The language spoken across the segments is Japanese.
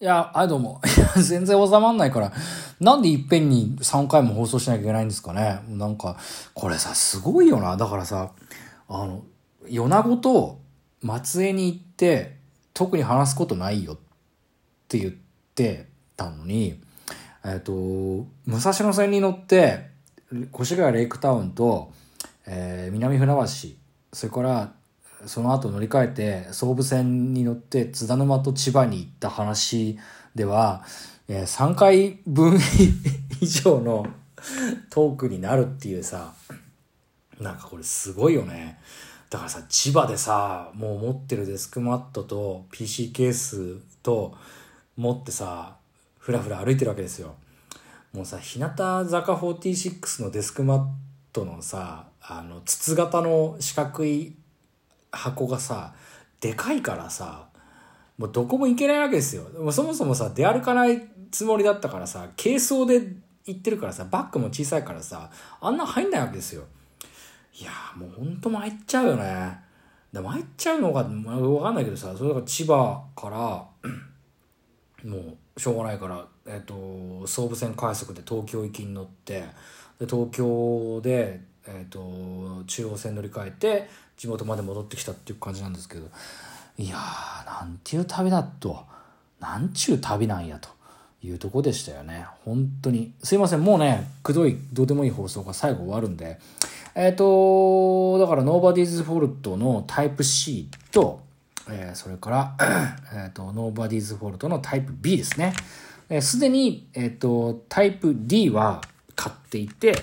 いや、はいどうも。全然収まんないから。なんでいっぺんに3回も放送しなきゃいけないんですかね。なんか、これさ、すごいよな。だからさ、あの、米子と松江に行って、特に話すことないよって言ってたのに、えっ、と、武蔵野線に乗って、越谷レイクタウンと、えー南船橋、それから、その後乗り換えて総武線に乗って津田沼と千葉に行った話では、えー3回分以上のトークになるっていうさなんかこれすごいよね。だからさ千葉でさもう持ってるデスクマットと PC ケースと持ってさふらふら歩いてるわけですよ。もうさ日向坂46のデスクマットのさあの筒型の四角い箱がさでかいからさもうどこも行けないわけですよ。もそもそもさ出歩かないつもりだったからさ軽装で行ってるからさバッグも小さいからさあんな入んないわけですよ。いやもうほんと参っちゃうよね。で参っちゃうのがまあわかんないけどさそれが千葉から もうしょうがないから、えっと総武線快速で東京行きに乗ってで東京で、えっと中央線乗り換えて地元まで戻ってきたっていう感じなんですけどいやーなんていう旅だとなんちゅう旅なんやというとこでしたよね。本当に。すいませんもうねくどいどうでもいい放送が最後終わるんで。えっ、とだから Nobody's Fault のタイプ C とえーそれから、えっ、と、Nobody's Fault のタイプ B ですね。えーすでに、えっ、と、タイプ D は買っていて、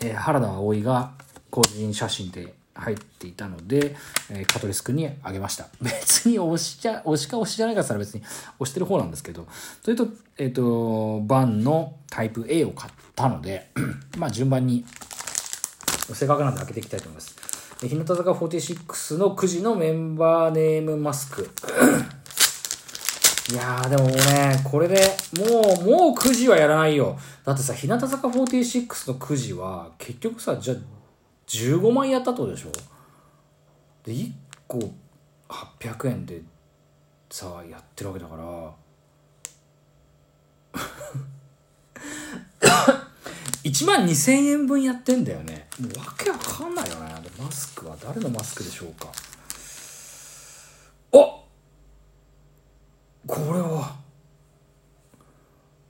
えー原田葵が個人写真で入っていたので、えーカトリス君にあげました。別に押しじゃ、押しか押しじゃないかったら別に押してる方なんですけど、それと、えっ、と、バンのタイプ A を買ったので、まあ順番にせっかくなんで開けていきたいと思います。え日向坂46の9時のメンバーネームマスク。いやーでもね、これでもう、もう9時はやらないよ。だってさ、日向坂46の9時は結局さ、じゃあ15万やったとでしょ？で、1個800円でさあ、やってるわけだから、1万2000円分やってんだよね。もうわけわかんないよね。マスクは誰のマスクでしょうか？あこれは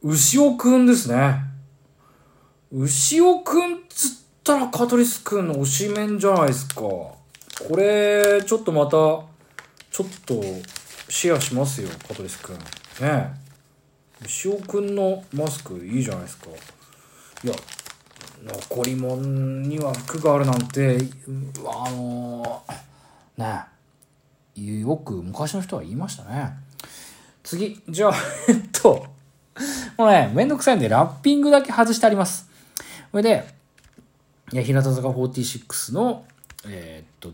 牛尾くんですね。牛尾くんつったらカトリスくんの推しメンじゃないですか。これちょっとまたちょっとシェアしますよカトリスくんね。え牛尾くんのマスクいいじゃないですか。いや残り物には服があるなんてうあのね。えよく昔の人は言いましたね。次じゃあ えっともうねめんどくさいんでラッピングだけ外してあります。それで日向坂46のえーっと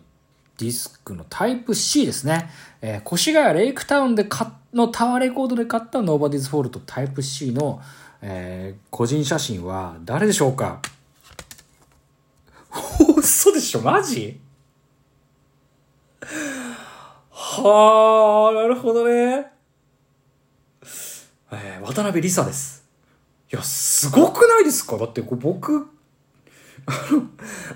ディスクのタイプ C ですね。えー越谷レイクタウンで買のタワーレコードで買った Nobody's Fault タイプ C の、えー個人写真は誰でしょうか？嘘でしょマジ？はあ、なるほどね。えー渡辺梨沙です。いや、すごくないですか？だって僕、あの、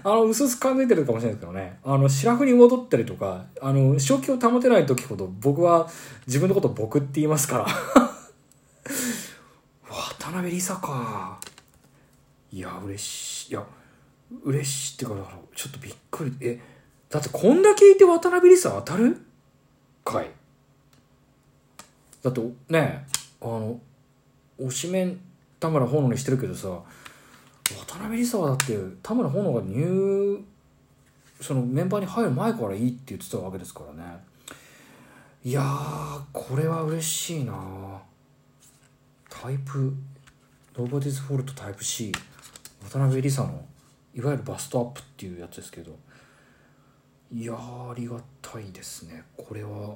あの、薄々感じてるかもしれないですけどね。あの、白フに戻ったりとか、あの、正気を保てない時ほど僕は自分のことを僕って言いますから。渡辺梨沙か。いや、嬉しい。いや、嬉しいっていうか、だからちょっとびっくり。え、だってこんだけいて渡辺梨沙当たる？かい。だってね、あの、推しメン田村炎にしてるけどさ、渡辺梨沙はだって田村炎が入そのメンバーに入る前からいいって言ってたわけですからね。いやーこれは嬉しいな。タイプ Nobody's Fault タイプ C 渡辺梨沙のいわゆるバストアップっていうやつですけど。いやありがたいですね。これは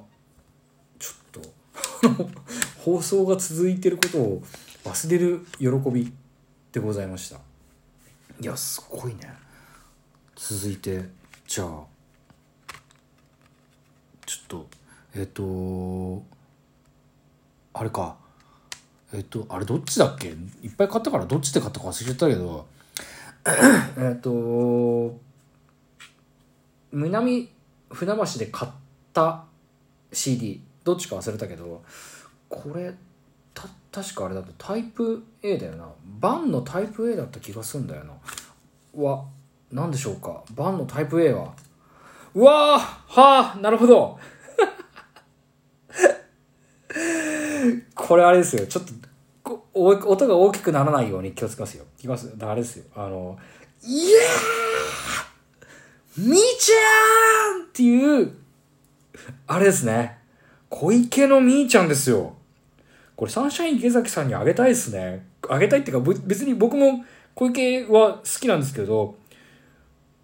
ちょっと 放送が続いてることを忘れる喜びでございました。いやすごいね。続いてじゃあちょっとえっ、とあれか。えっとあれどっちだっけ？いっぱい買ったからどっちで買ったか忘れちゃったけど。えっと南船橋で買った CD どっちか忘れたけど。これた確かあれだとタイプ A だよな。バンのタイプ A だった気がするんだよな。は何でしょうか。バンのタイプ A は。うわーはあなるほど。これあれですよ。ちょっとお音が大きくならないように気をつけますよ。いきますあれですよ。あの「イエーみーちゃん!」っていうあれですね。小池のみーちゃんですよ。これサンシャイン池崎さんにあげたいですね。あげたいっていうか別に僕も小池は好きなんですけど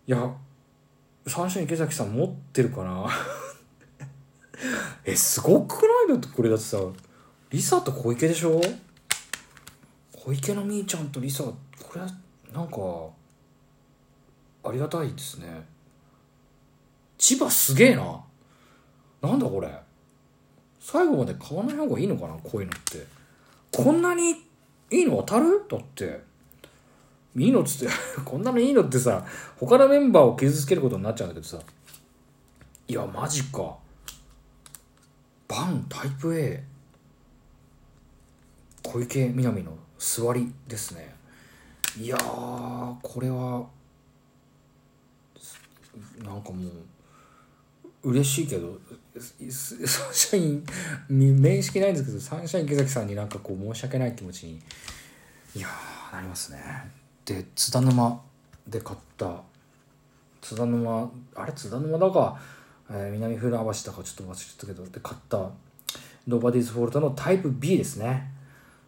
いやサンシャイン池崎さん持ってるかな？えすごくない？だってこれだってさリサと小池でしょ？小池のみーちゃんとリサこれはなんかありがたいですね。千葉すげえな。なんだこれ？最後まで買わない方がいいのかなこういうのって。こんなにいいの当たる？だって。いいのっつって。こんなのいいのってさ他のメンバーを傷つけることになっちゃうんだけどさ。いやマジか。バンタイプ A 小池みなみの座りですね。いやーこれはなんかもう嬉しいけどサンシャインに面識ないんですけどサンシャイン池崎さんになんかこう申し訳ない気持ちにいやなりますね。で津田沼で買った。津田沼あれ津田沼だか、えー、南船橋だかちょっと忘れちゃったけどで買った。ノーバディーズフォルトのタイプ B ですね。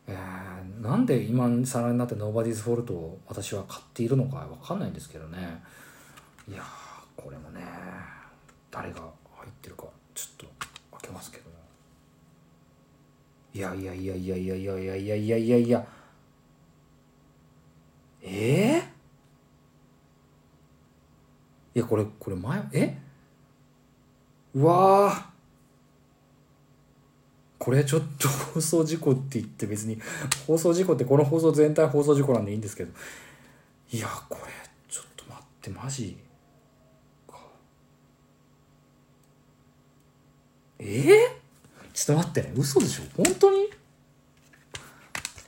えー、なんで今更になってノーバディーズフォルトを私は買っているのかわかんないんですけどね。いやこれもね誰が入ってるか。ちょっと開けますけど。いやいやいやいやいやいやいやいやいやいや。いやええいやこれこれ前？え？うわこれちょっと放送事故って言って別に放送事故ってこの放送全体放送事故なんでいいんですけど。いやこれちょっと待ってマジかえー、ちょっと待ってね。嘘でしょ？本当に？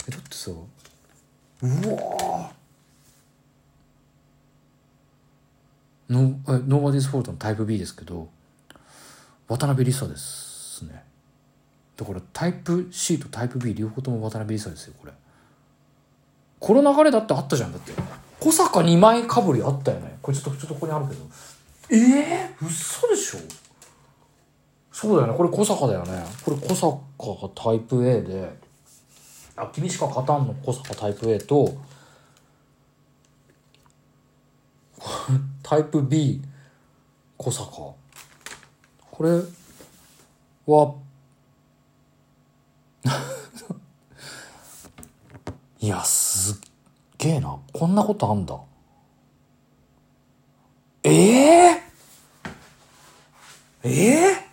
えだってさうわノー。バディスフォルトのタイプ B ですけど渡辺梨沙ですね。だからタイプ C とタイプ B 両方とも渡辺梨沙ですよこれ。この流れだってあったじゃんだって。小坂2枚かぶりあったよね。これちょっとちょっとここにあるけど。ええー、嘘でしょ？そうだよね。これ小坂だよね。これ小坂がタイプ A で。あ君しか勝たんの。小坂タイプ A と タイプ B 小坂。これは いやすっげえな。こんなことあんだ。ええー、ええー、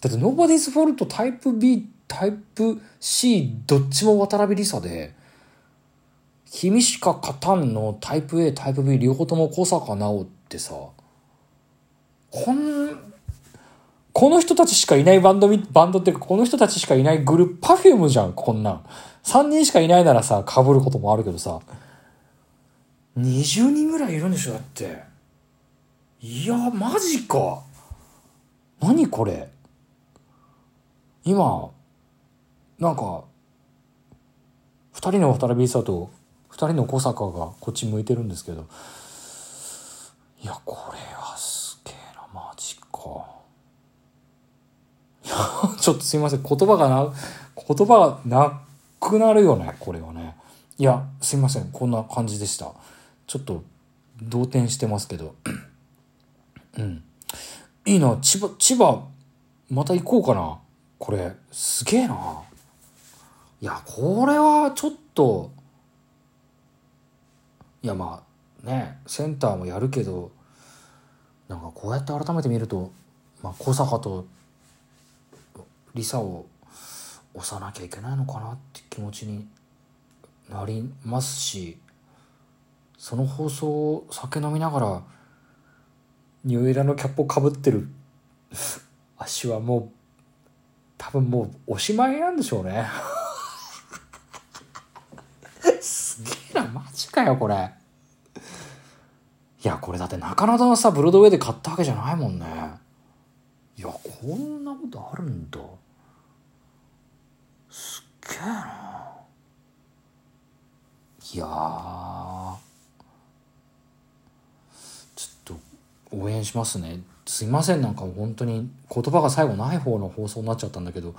だってノーバディスフォルトタイプ B タイプ C どっちも渡辺梨沙で君しか勝たんのタイプ A タイプ B 両方とも小坂直ってさこんこの人たちしかいないバンドバンドっていうかこの人たちしかいないグループパフュームじゃんこんなん。3人しかいないならさ被ることもあるけどさ。20人ぐらいいるんでしょだって。いやマジか。何これ？今なんか2人の渡辺さと2人の小坂がこっち向いてるんですけど。いやこれはすげえなマジか。いやちょっとすいません言葉がな言葉がなくなるよねこれはね。いやすいませんこんな感じでした。ちょっと動転してますけど。うん。いいな千葉千葉また行こうかな。これすげえな。いやこれはちょっといやまあねセンターもやるけどなんかこうやって改めて見ると、まあ、小坂とリサを押さなきゃいけないのかなって気持ちになりますしその放送を酒飲みながらニューエラのキャップをかぶってる 足はもう多分もうおしまいなんでしょうね。すげえなマジかよこれ。いやこれだって中野のさブロードウェイで買ったわけじゃないもんね。いやこんなことあるんだ。すっげえな。いやちょっと応援しますね。すいませんなんか本当に言葉が最後ない方の放送になっちゃったんだけど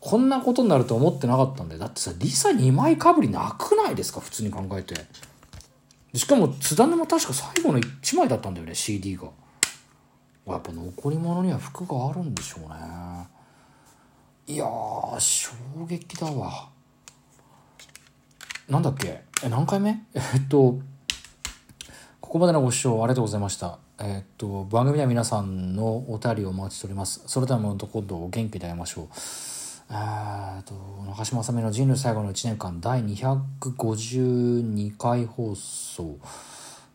こんなことになると思ってなかったんでだってさリサ2枚かぶりなくないですか普通に考えて。しかも津田沼確か最後の1枚だったんだよね CD が。やっぱ残り物には服があるんでしょうね。いや衝撃だわ。なんだっけ？え何回目？えっとここまでのご視聴ありがとうございました。えっと番組では皆さんのお便りをお待ちしております。それではまた今度お元気で会いましょう。えっと中島さみの人類最後の1年間第252回放送。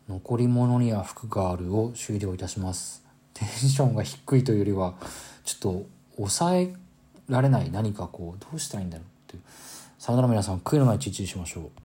残り物には服があるを終了いたします。テンションが低いというよりはちょっと抑えられない何かこうどうしたらいいんだろうっていう。さよなら皆さん悔いのない一日にしましょう。